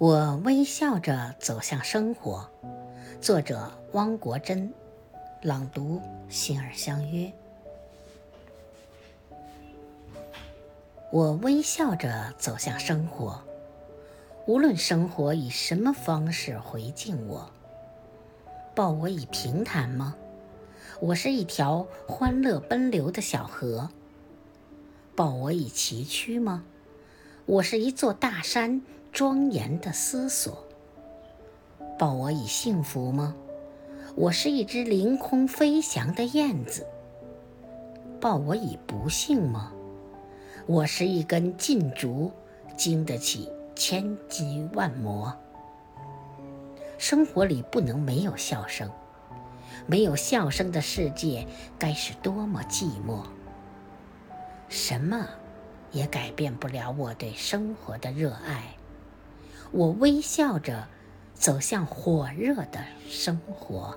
我微笑着走向生活。作者：汪国真，朗读：心儿相约。我微笑着走向生活，无论生活以什么方式回敬我。抱我以平坦吗？我是一条欢乐奔流的小河。抱我以崎岖吗？我是一座大山，庄严的思索。报我以幸福吗？我是一只凌空飞翔的燕子。报我以不幸吗？我是一根劲竹，经得起千击万磨。生活里不能没有笑声，没有笑声的世界该是多么寂寞。什么？也改变不了我对生活的热爱。我微笑着走向火热的生活。